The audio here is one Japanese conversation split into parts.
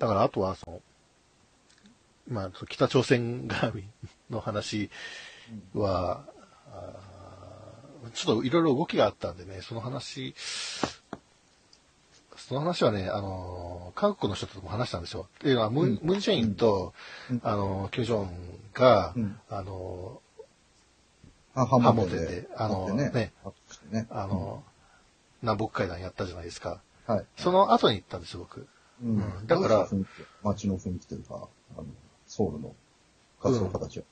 だからあとは、その、まあ、北朝鮮絡みの話は、ちょっといろいろ動きがあったんでね、その話、その話はね、あの、韓国の人とも話したんですよ。っていうのは、ムン、ジェインと、あの、キム・ジョンが、うん。あの、あ、ハハモモテであのね。ね。あの、南北会談やったじゃないですか。はい。その後に行ったんですよ、僕。うん。うん。だから街の雰囲気というか、あの、ソウルの活動家たちは。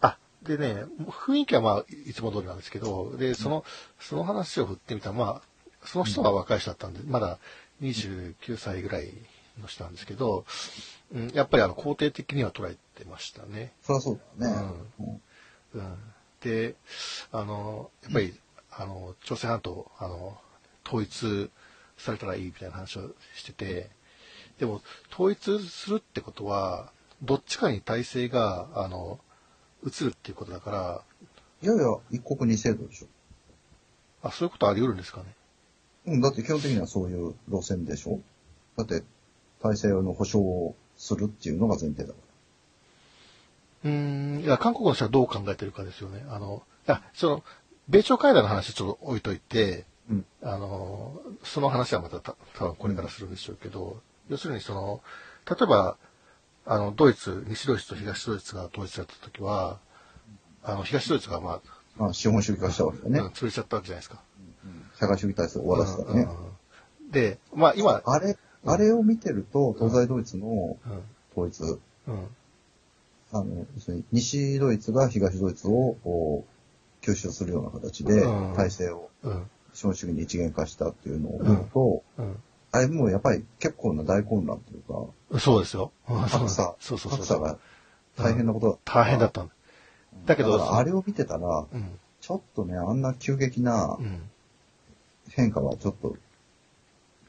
あ、でね、雰囲気はまあ、いつも通りなんですけど、で、その、その話を振ってみたら、まあ、その人が若い人だったんで、まだ29歳ぐらいの人なんですけど、うん、やっぱりあの、肯定的には捉えてましたね。そりゃそうだよね。うん。うん、で、あの、やっぱり、あの、朝鮮半島、あの、統一されたらいいみたいな話をしてて、でも、統一するってことは、どっちかに体制が、あの、移るっていうことだから、いやいや、一国二制度でしょ。あ、そういうことあり得るんですかね。うん、だって基本的にはそういう路線でしょだって、体制の保障をするっていうのが前提だかうーん、いや、韓国の人はどう考えてるかですよね。あの、いや、その、米朝会談の話ちょっと置いといて、うんあの、その話はまたた多分これからするんでしょうけど、要するにその、例えば、あの、ドイツ、西ドイツと東ドイツが統一された時は、あの、東ドイツがまあ、ら。まあ、資本主義化したわけだね。うん潰れちゃったわけじゃないですか。社会主義体制を終わらせたらね。うんうんで、まあ今、あれ、あれを見てると、東西ドイツのうん、統一、うん、あの、西ドイツが東ドイツを吸収するような形でうん体制をうん、資本主義に一元化したっていうのを見ると、うん。あれもうやっぱり結構な大混乱というか、そうですよ。格差、そうそうそう。格差が大変なことだった。大変だったんだ。だけどあれを見てたら、うん、ちょっとね、あんな急激なうん。変化はちょっと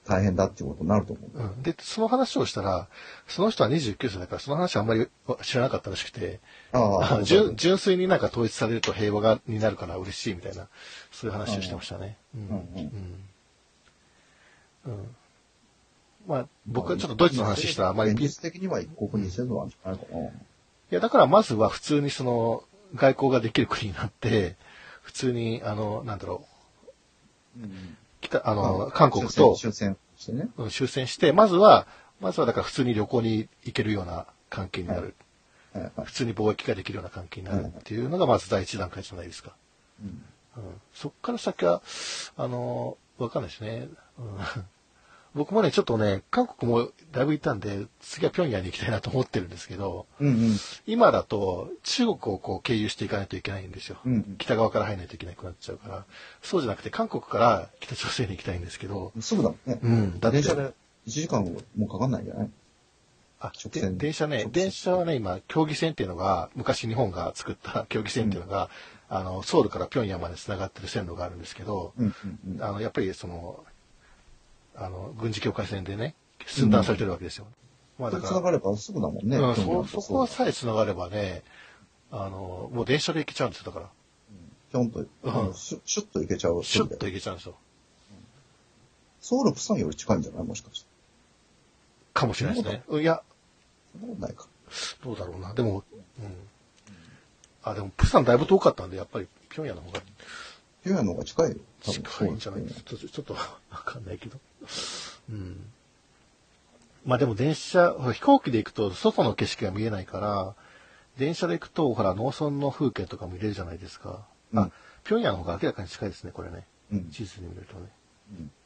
大変だっていうことになると思う。うん、で、その話をしたら、その人は29歳だから、その話あんまり知らなかったらしくて、ああ、純純粋になんか統一されると平和がになるから嬉しいみたいな、そういう話をしてましたね。うんうんうんうんうんまあ、僕はちょっとドイツの話したらあまり現実的には一国二制度なんじゃないかな。や、だからまずは普通にその、外交ができる国になって、普通に、あの、なんだろう、北、あの、韓国と、終戦してね。うん終戦して、まずは、まずはだから普通に旅行に行けるような関係になる。はいはい普通に貿易ができるような関係になるっていうのがまず第一段階じゃないですか。うんうん、そっから先は、あの、わかんないですね。うん、僕もね、ちょっとね、韓国もだいぶ行ったんで、次は平壌に行きたいなと思ってるんですけど、うんうん。今だと中国をこう経由していかないといけないんですよ。うんうん北側から入らないといけなくなっちゃうから、そうじゃなくて韓国から北朝鮮に行きたいんですけど、すぐだもんね。うん、だって電車で1時間もかかんないんじゃない？あ直線で電車ね電車はね、今、競技線っていうのが、昔日本が作った競技線っていうのが、あの、ソウルから平壌まで繋がってる線路があるんですけど、うんうんうん。あの、やっぱりその、あの、軍事境界線でね、寸断されてるわけですよ。まあだから、繋がればすぐだもんね。うん、そ、るそこさえ繋がればね、あの、もう電車で行けちゃうんですよ、だから。ぴょんと、うんシュシュッと行けちゃう。シュッと行けちゃうんですよ。ソウル、プサンより近いんじゃない？もしかして。かもしれないですね。うんいや、そんなことないか。どうだろうな。でも、うん。あ、でも、プサンだいぶ遠かったんで、やっぱり平壌の方がピョンヤンの方が近いよ。近いんじゃない？ですか。ちょっと、ちょっとわかんないけど。うん。まあでも電車、飛行機で行くと外の景色が見えないから、電車で行くと、ほら、農村の風景とかも見れるじゃないですか。あうん、平壌の方が明らかに近いですね、これね。うん地図に見るとね。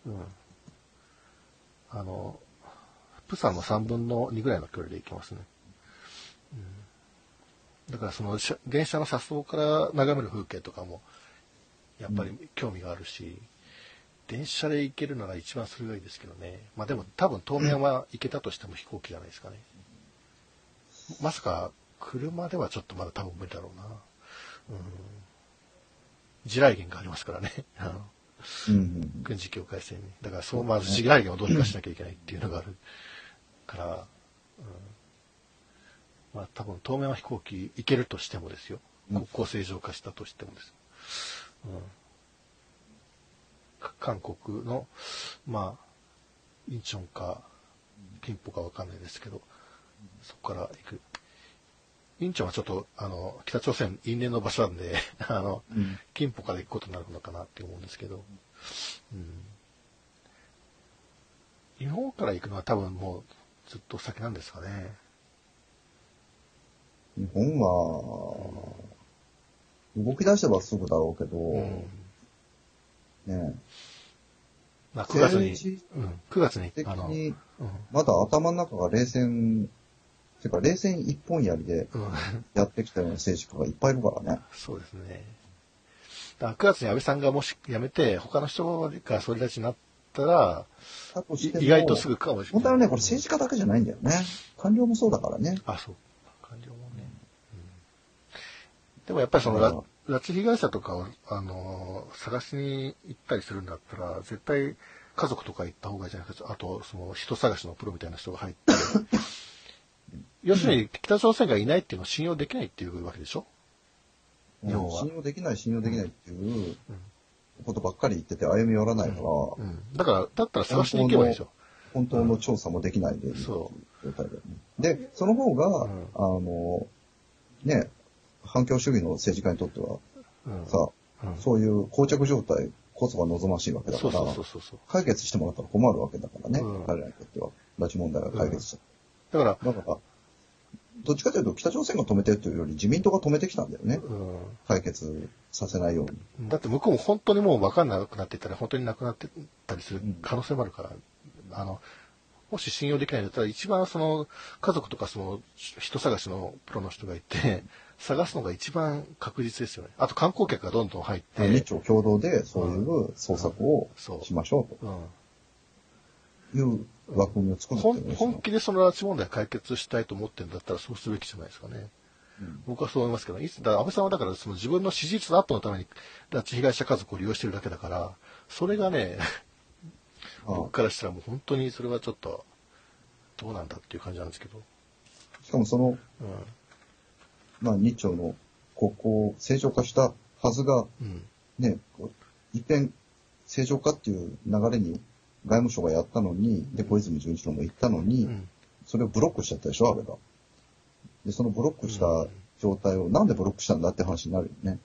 うんうん。あの、プサンの3分の2ぐらいの距離で行けますね。うん、だからその、電車の車窓から眺める風景とかも、やっぱり興味があるし、電車で行けるなら一番それがいいですけどね。まあでも多分当面は行けたとしても飛行機じゃないですかね。まさか車ではちょっとまだ多分無理だろうな。うん。地雷原がありますからね。あのうん うん軍事境界線に。だからそう、まず地雷原をどうにかしなきゃいけないっていうのがあるから、うん、まあ多分当面は飛行機行けるとしてもですよ。うん国交正常化したとしてもです。うんか韓国の、まあ、インチョンか、金歩かわかんないですけど、そこから行く。インチョンはちょっと、あの、北朝鮮因縁の場所なんで、あの、うん金歩から行くことになるのかなって思うんですけど、うん。日本から行くのは多分もうずっと先なんですかね。日本は、動き出せばすぐだろうけど、うん。ねまあ、9月にうん、9月に、的あの、に、うん、まだ頭の中が冷戦、てか冷戦一本やりでうん、やってきたような政治家がいっぱいいるからね。そうですね。だから9月に安倍さんがもし辞めて、他の人が総理大臣になったら、いだとしても意外とすぐかもしれない。問題はね、これ政治家だけじゃないんだよね。官僚もそうだからね。あ、そう。でもやっぱりその、拉拉致被害者とかを、あのー探しに行ったりするんだったら、絶対家族とか行った方がいいじゃないですか。あと、その人探しのプロみたいな人が入って。要するに、北朝鮮がいないっていうのを信用できないっていうわけでしょ？日本は信用できない、信用できないっていうことばっかり言ってて歩み寄らないから、うん。だから、だったら探しに行けばいいでしょ。本当の調査もできないでいるそ状態だよね。で、その方が、んあの、ね、反共主義の政治家にとっては、うん。さ、うんそういう膠着状態こそが望ましいわけだから。解決してもらったら困るわけだからね、うん彼らにとっては。拉致問題が解決した。だから、だから、どっちかというと北朝鮮が止めてるというより自民党が止めてきたんだよね。う解決させないように。ん。だって向こうも本当にもう分かんなくなっていったら、本当になくなってたりする可能性もあるから、あの、もし信用できないんだったら、一番その、家族とかその、人探しのプロの人がいて、探すのが一番確実ですよね。あと観光客がどんどん入って、日朝共同でそういう捜索をしましょううん。という枠組みを作るってい本気でその拉致問題解決したいと思ってるんだったらそうするべきじゃないですかね。僕はそう思いますけど、いつだ安倍さんはだからその自分の支持率のアップのために拉致被害者家族を利用してるだけだから、それがね、僕からしたらもう本当にそれはちょっと、どうなんだっていう感じなんですけど。しかもその、うん。まあ、日朝の国交を正常化したはずが、うん。ね、一遍正常化っていう流れに外務省がやったのに、で、小泉純一郎も言ったのに、うん。それをブロックしちゃったでしょ、安倍が。で、そのブロックした状態をなんでブロックしたんだって話になるよね。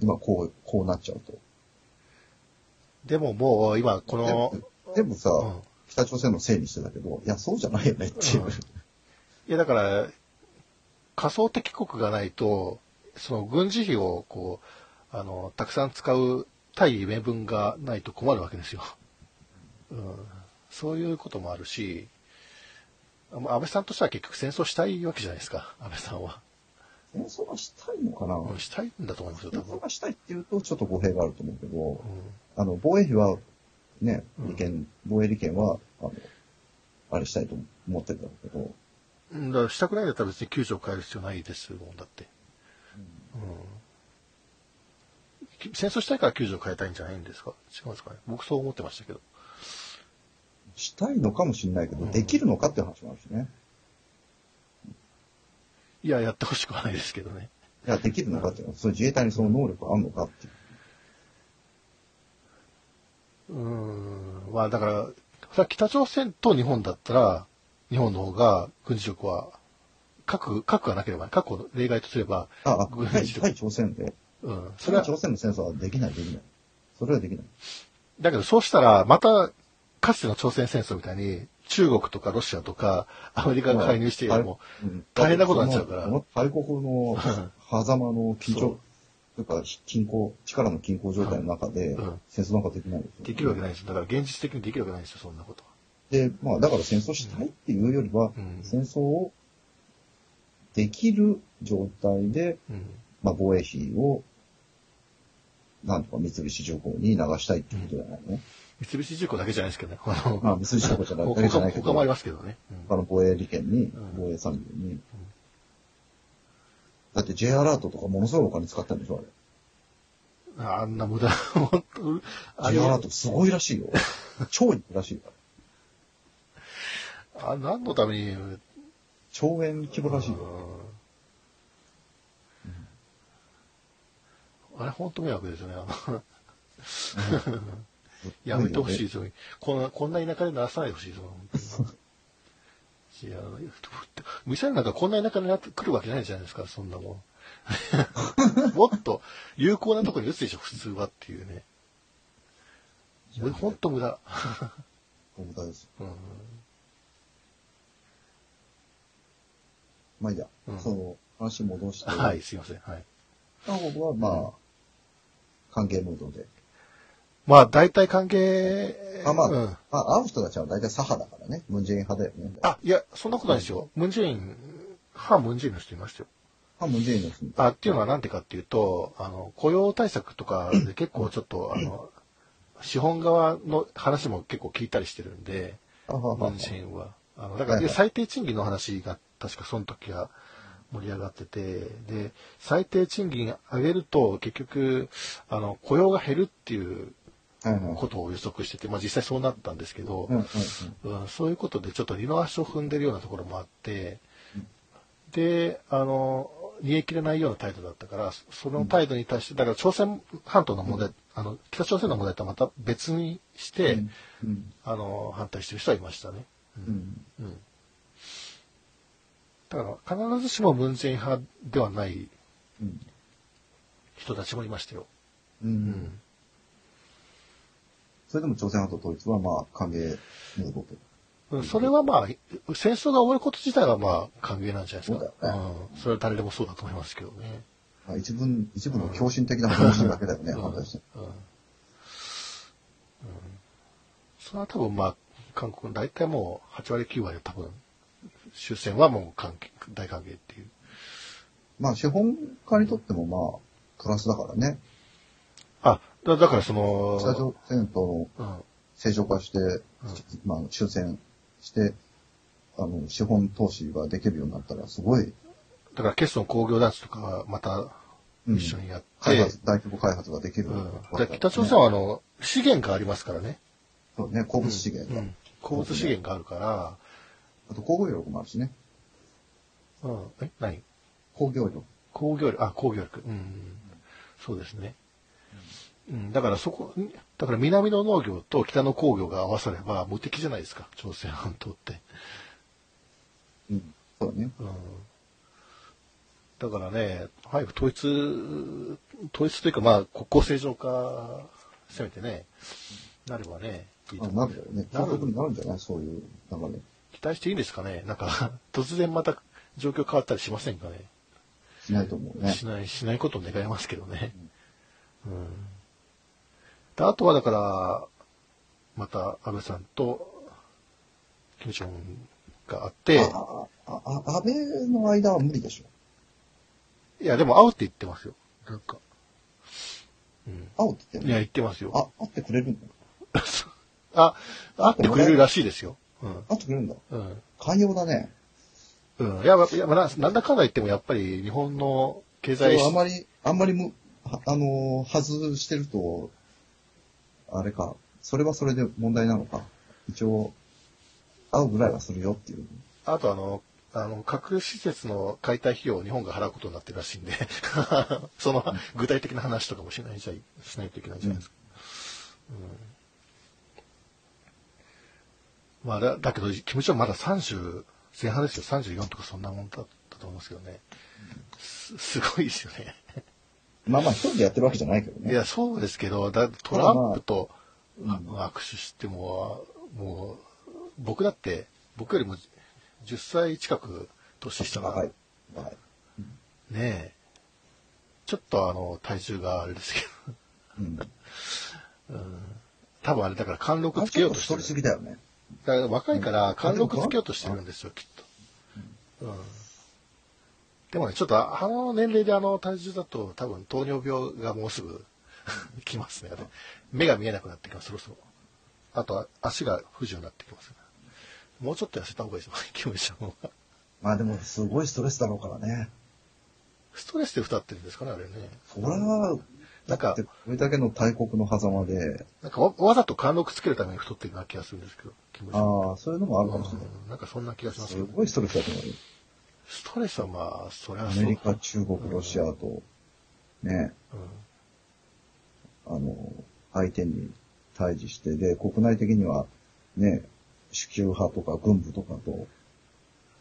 今こう、こうなっちゃうと。でももう今この、全部さ、うん北朝鮮のせいにしてたけど、いや、そうじゃないよねっていう。うんいやだから、仮想敵国がないと、その軍事費をこう、あの、たくさん使う対名分がないと困るわけですよ。うん。そういうこともあるし、安倍さんとしては結局戦争したいわけじゃないですか、安倍さんは。戦争がしたいのかな、うんしたいんだと思いますよ、多分。戦争がしたいっていうと、ちょっと語弊があると思うけど、うんあの、防衛費は、ね、うん利権、防衛利権は、あの、あれしたいと思ってるんだけど、うん。だからしたくないんだったら別に救助を変える必要ないですもんだって。うん。戦争したいから救助を変えたいんじゃないんですか？違うんですかね？僕そう思ってましたけど。したいのかもしれないけど、うんできるのかって話もあるしね。いや、やってほしくはないですけどね。いや、できるのかっていうのは、その自衛隊にその能力あるのかっていう。うーん。まあだから、北朝鮮と日本だったら、日本の方が軍事力は、核、核がなければ、核を例外とすれば、あ、あ、対軍事力対朝鮮で。うん。それは、朝鮮の戦争はできない、できない。それはできない。だけどそうしたら、また、かつての朝鮮戦争みたいに、中国とかロシアとか、アメリカが介入してもうん大変なことになっちゃうから大国の狭間の緊張、というか、均衡、力の均衡状態の中でうん、戦争なんかできないですよできるわけないですよ。だから現実的にできるわけないですよ、そんなことは。で、まあ、だから戦争したいっていうよりは、うん戦争をできる状態で、うん。まあ、防衛費を、なんとか三菱重工に流したいっていうことじゃないの、三菱重工だけじゃないですけどね。あのまあ、三菱重工じゃないだけじゃ他ないけど、他もありますけどね。うん他の防衛利権に、ん防衛産業に。だって J アラートとかものすごいお金使ってるんでしょ、あれ。あんな無駄、本当あ J れアラートすごいらしいよ。超いくらしいから。あ何のために、超円規模らしいよ。あれ本当迷惑ですよね。あのやめてほしいですよ。こんな、こんな田舎で鳴らさないでほしいですよ。いや、ミサイルなんかこんな田舎になってくるわけないじゃないですか、そんなもん。もっと有効なところに撃つでしょ、普通はっていうね。ほんと無駄。無駄です。うんまあいいや、うんその話戻して、はい、すいません。はい。韓国はまあ、歓迎ムードで。まあ、大体関係、あまあ、うんあ会う人たちは大体左派だからね。ムンジェイン派だよね。あ、いや、そんなことないですよ。ムンジェイン、反ムンジェインの人いましたよ。あ、ムンジェインの人にあ、っていうのはなんでかっていうと、あの、雇用対策とかで結構ちょっと、あの、資本側の話も結構聞いたりしてるんで、ムンジェインは。あの、だから、最低賃金の話が確かその時は盛り上がってて、で、最低賃金上げると結局、あの、雇用が減るっていう。ことを予測してて、まあ実際そうなったんですけど、うんうんうん。うん、そういうことでちょっと二の足を踏んでるようなところもあって、で、あの、煮え切れないような態度だったから、そその態度に対して、だから朝鮮半島の問題、あの、北朝鮮の問題とはまた別にして、うんうんあの、反対してる人はいましたね。うんうん。だから、必ずしもムンジェイン派ではないうん人たちもいましたよ。うんうん。それでも朝鮮半島統一はまあ歓迎ムードと。うんそれはまあ、戦争が終わること自体はまあ歓迎なんじゃないですか。そうねうん。それは誰でもそうだと思いますけどね。まあ、一部、一部の狂信的な話だけだよね、うん。うん。うん。それは多分まあ、韓国の大体もう8割9割は多分、終戦はもう大歓迎っていう。まあ資本家にとってもまあ、プラスだからね。あ、だだからその、北朝鮮と。正常化して、まあ終戦して、あの、資本投資ができるようになったら、すごい、だから、ケソン工業団地とかはまた一緒にやって、開発、大規模開発ができる、うんで北朝鮮はあの、資源がありますからね。そうね、鉱物資源が。うん。鉱物資源があるから、あと工業力もあるしね。うん。え何？工業力。工業力、あ、工業力。うん。そうですね。うん。だからそこ、だから南の農業と北の工業が合わされば無敵じゃないですか、朝鮮半島って。うん。そうだね。うん。だからね、早く統一、統一というかまあ国交正常化、せめてね、なればね、いいとあ思うなるよね。なるんじゃない？そういう流れ。期待していいんですかね？なんか、突然また状況変わったりしませんかね？しないと思うね。しない、しないことを願いますけどね。うん。であとはだから、また安倍さんと、キム・ジョンがあって、ああ、あ、安倍の間は無理でしょ。いや、でも会うって言ってますよ。なんか。うん。会うって言っていや、言ってますよ。あ、会ってくれるんだ。あ、会ってくれるらしいですよ。うん。会ってくれるんだ。うん。寛容だね。うん。いや、いやまあななんだかんだ言ってもやっぱり日本の経済はあんまり、あんまりむ、はあのー、外してると、あれか、それはそれで問題なのか。一応、会うぐらいはするよっていう。あとあの、あの、核施設の解体費用を日本が払うことになってるらしいんで、その具体的な話とかもしないしないといけないじゃないですか。うん。まあ、だだけど、キム・ジョンまだ30前半ですよ。34とかそんなもんだったと思うんですけどね。すすごいですよね。まあまあ一人でやってるわけじゃないけどね。いや、そうですけど、だトランプとまあま握手しても、もう、僕だって、僕よりも10歳近く年下が、若いね。若い。え、ちょっとあの、体重があれですけうん。ど、多分あれだから貫禄あつけようとしてる。すぎだよね。だから若いから貫禄つけようとしてるんですよ、きっと。うん。でもね、ちょっとあの年齢であの体重だと多分糖尿病がもうすぐ 来ますね。目が見えなくなってきます、そろそろ。あとは足が不自由になってきます、もうちょっと痩せた方がいいですよ、キムちゃんは。まあでもすごいストレスだろうからね。ストレスで太ってるんですかね、あれね。それは、なんかこれだけの大国の狭間で、なんかわわざと貫禄つけるために太ってるような気がするんですけど、キムち。ああ、そういうのもあるかもしれない。うんなんかそんな気がしますすごいストレスだと思うよ。ストレスはまあ、それはアそう。メリカ、中国、ロシアと、ね、うんあの、相手に対峙して、で、国内的には、ね、主級派とか軍部とかと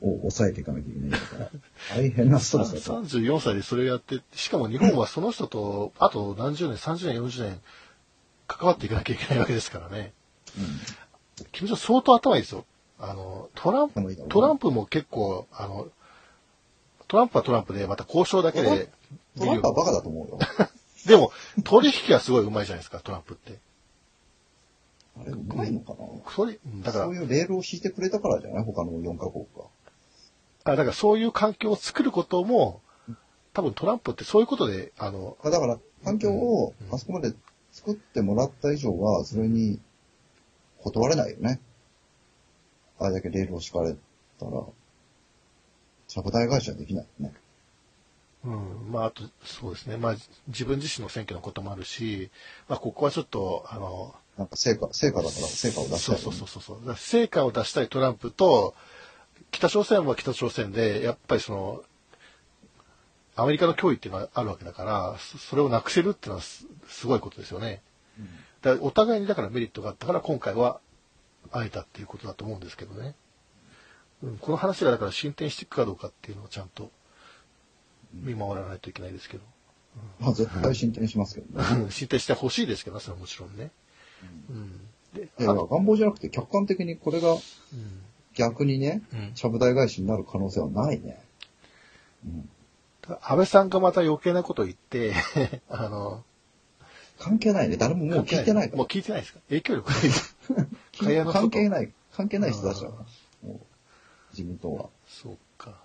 を抑えていかなきゃいけないから、大変なストレスだった。34歳でそれをやって、しかも日本はその人と、あと何十年、30年、40年、関わっていかなきゃいけないわけですからね。君ちゃん相当頭いいですよ。あの、トランプトランプも結構、あの、トランプはトランプで、また交渉だけでトランプはバカだと思うよ。でも、取引はすごい上手いじゃないですか、トランプって。あれ、うまいのかな？それ、だからそう、いうレールを敷いてくれたからじゃない？他の4カ国が。あだからそういう環境を作ることも、多分トランプってそういうことで、あの、あだから、環境をあそこまで作ってもらった以上は、それに断れないよね。あれだけレールを敷かれたら、ちゃぶ台返しはできないよね。うん、まあ、あと、そうですね。まあ、自分自身の選挙のこともあるし、まあ、ここはちょっと、あの、なんか成果、成果だから成果を出したい、そうそうそうそうそう。成果を出したいトランプと、北朝鮮は北朝鮮で、やっぱりその、アメリカの脅威っていうのはあるわけだから、そそれをなくせるっていうのはすすごいことですよね。だからお互いにだからメリットがあったから、今回は会えたっていうことだと思うんですけどね。うん、この話がだから進展していくかどうかっていうのをちゃんと見守らないといけないですけど。まあ絶対進展しますけどね。うん進展してほしいですけど、それはもちろんね。うん。で、いや、あの願望じゃなくて客観的にこれがうん逆にね、うんちゃぶ台返しになる可能性はないね。うん。安倍さんがまた余計なこと言って、あの、関係ないね。誰ももう聞いてないからもう。聞いてないですか？影響力ないです。関係ない、関係ない人たちだから。もう自民党は。そうか。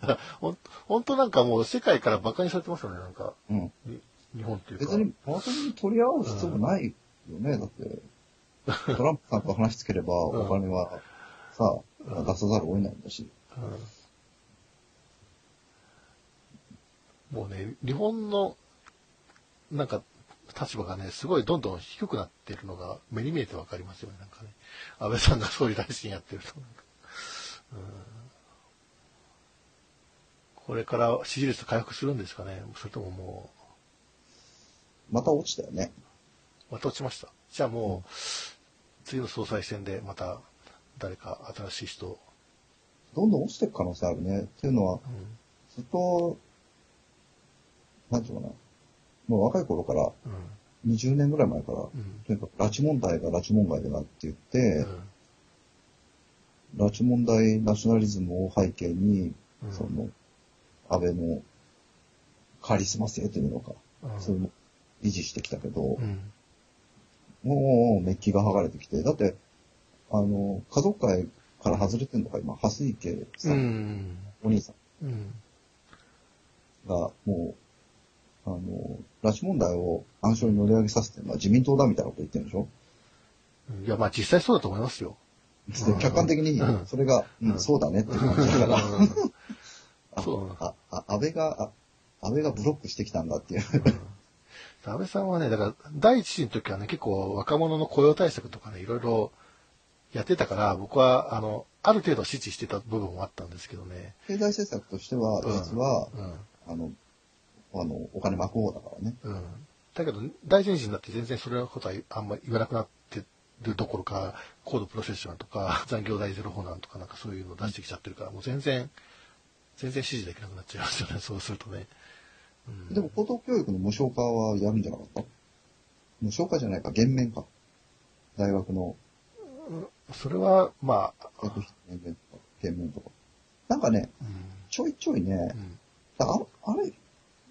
ほん本当なんかもう世界から馬鹿にされてますよね、なんか。うん。に日本っていうか。別にパーソナに取り合う必要もないよね。だって、トランプさんと話つければお金はさ、出さざるを得ないんだし。うんもうね、日本の、なんか、立場がね、すごいどんどん低くなってるのが目に見えてわかりますよね、なんかね。安倍さんが総理大臣やってると。うんこれから支持率回復するんですかねそれとももまた落ちたよね。う、また落ちました。じゃあもう、次の総裁選でまた誰か新しい人。を、どんどん落ちていく可能性あるね。っていうのは、ずっと、なんていうのかな。もう若い頃から、うん、20年ぐらい前から、うん、とにかく拉致問題が拉致問題だなって言ってうん、、拉致問題ナショナリズムを背景に、うん。その、安倍のカリスマ性というのか、うん。そういうのを維持してきたけど、うん、もうメッキが剥がれてきて、だって、あの、家族会から外れてんのか、今、蓮池さ、うん。ん、お兄さんうん、が、もう、あの、拉致問題を暗礁に乗り上げさせてるのは自民党だみたいなこと言ってるんでしょ？いや、まあ実際そうだと思いますよ。で客観的にうん、それが、うん、そうだねって感じだから、あそう。あ、あ、安倍が、あ安倍がブロックしてきたんだっていう。安倍さんはね、だから、第一次の時はね、結構若者の雇用対策とかね、いろいろやってたから、僕は、あの、ある程度支持してた部分もあったんですけどね。経済政策としては、うん実は、うん。あの、あの、お金巻く方だからね。うん。だけど、大臣になって全然それのことはあんまり言わなくなってるどころか、高度プロフェッショナルとか、残業代ゼロ法なんとかなんかそういうのを出してきちゃってるから、もう全然、全然支持できなくなっちゃいますよね、そうするとね。うん、でも、高等教育の無償化はやるんじゃなかった？無償化じゃないか、減免か。大学のそれは、まあ、学費減免とか、減免とか。なんかね、うん。ちょいちょいね、うんああれ、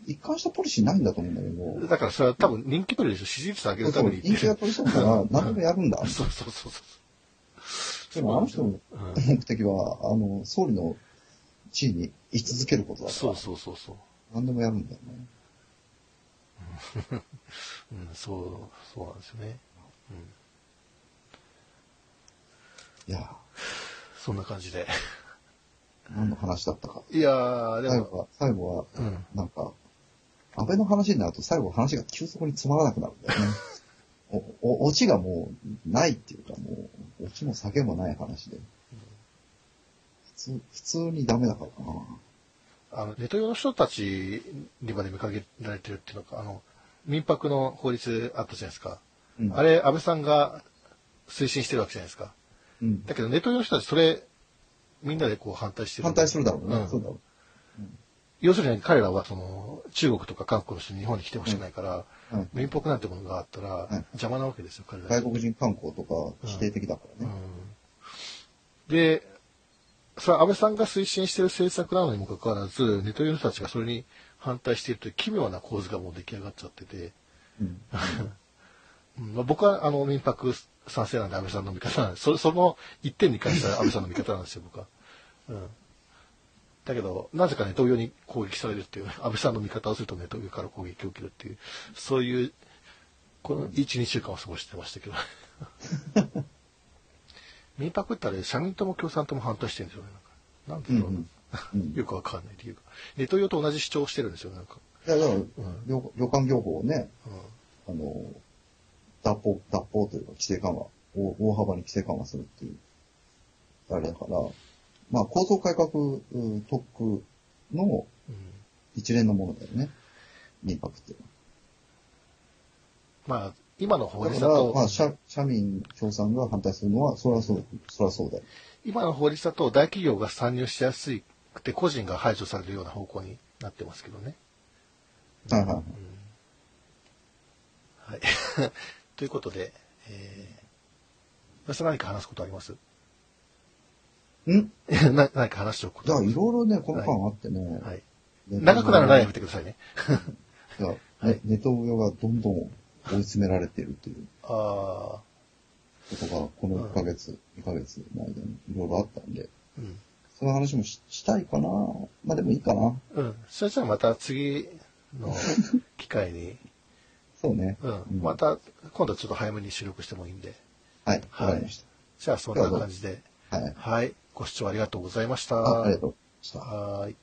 一貫したポリシーないんだと思うんだけど、だからそれは多分人気取りでしょ支持率上げるために。人気が取りそうから何でもやるんだ。そうそうそうそう。でもあの人のうん目的は、あの、総理の地位に居続けることだから、そうそうそうそう。何でもやるんだよね。うん、そう、そうなんですよね。いや、そんな感じで。何の話だったか。いやー、でも、最後は、最後は、うん。なんか、安倍の話になると最後話が急速につまらなくなるんだよね。お、お、オチがもうないっていうかもう、オチも酒もない話で。普通、普通にダメだからな。あの、ネト用の人たちにまで見かけられてるっていうのか、あの、民泊の法律あったじゃないですか。うんあれ、安倍さんが推進してるわけじゃないですか。うん。だけど、ネト用の人たちそれ、みんなでこう反対してる。反対するだろうね。うんそうだろ要するに彼らはその中国とか韓国の人に日本に来てほしくないから。民泊なんてものがあったらい邪魔なわけですよ、彼らに外国人観光とか否定的だからね。うんで、それは安倍さんが推進している政策なのにもかかわらず、ネトウヨの人たちがそれに反対しているという奇妙な構図がもう出来上がっちゃってて、うん。う んまあ、僕はあの民泊賛成なんで安倍さんの味方なんです。そその一点に関しては安倍さんの味方なんですよ、僕は。うん。だけど、なぜかネトウヨに攻撃されるっていう、安倍さんの味方をするとネトウヨから攻撃を受けるっていう、そういう、この1、2週間を過ごしてましたけど。民泊ってあれ、社民党も共産党も反対してるんですよね。なんかなんでだろうな、うんうんよくわかんない理由が。ネトウヨと同じ主張をしてるんですよ、なんか。いや、だから、旅旅館業法をね、うんあの、脱法、脱法というか規制緩和、大大幅に規制緩和するっていう、あれだから、まあ構造改革うん特区のうん一連のものだよね。民泊っていうまあ、今の法律だと、まあ、社、社民共産が反対するのは、それはそう、それはそうだよ。今の法律だと大企業が参入しやすくて個人が排除されるような方向になってますけどね。はいはいはい。はい。ということで、えー、何か話すことあります？ん？な何か話しておくことありいろいろね、この間あってね。はい。ね長くならないやめてくださいね。いや、はいねネトウヨがどんどん追い詰められているというあことが、この1ヶ月、2ヶ月の間にいろいろあったんで、あ、うん。その話もししたいかな。まあでもいいかな。うん。それじゃあまた次の機会に、そうね。うん。また、今度はちょっと早めに収録してもいいんで。はい、はいじゃあそんな感じで。た。はい。はい。ご視聴ありがとうございました。あありがとうございました。はーい。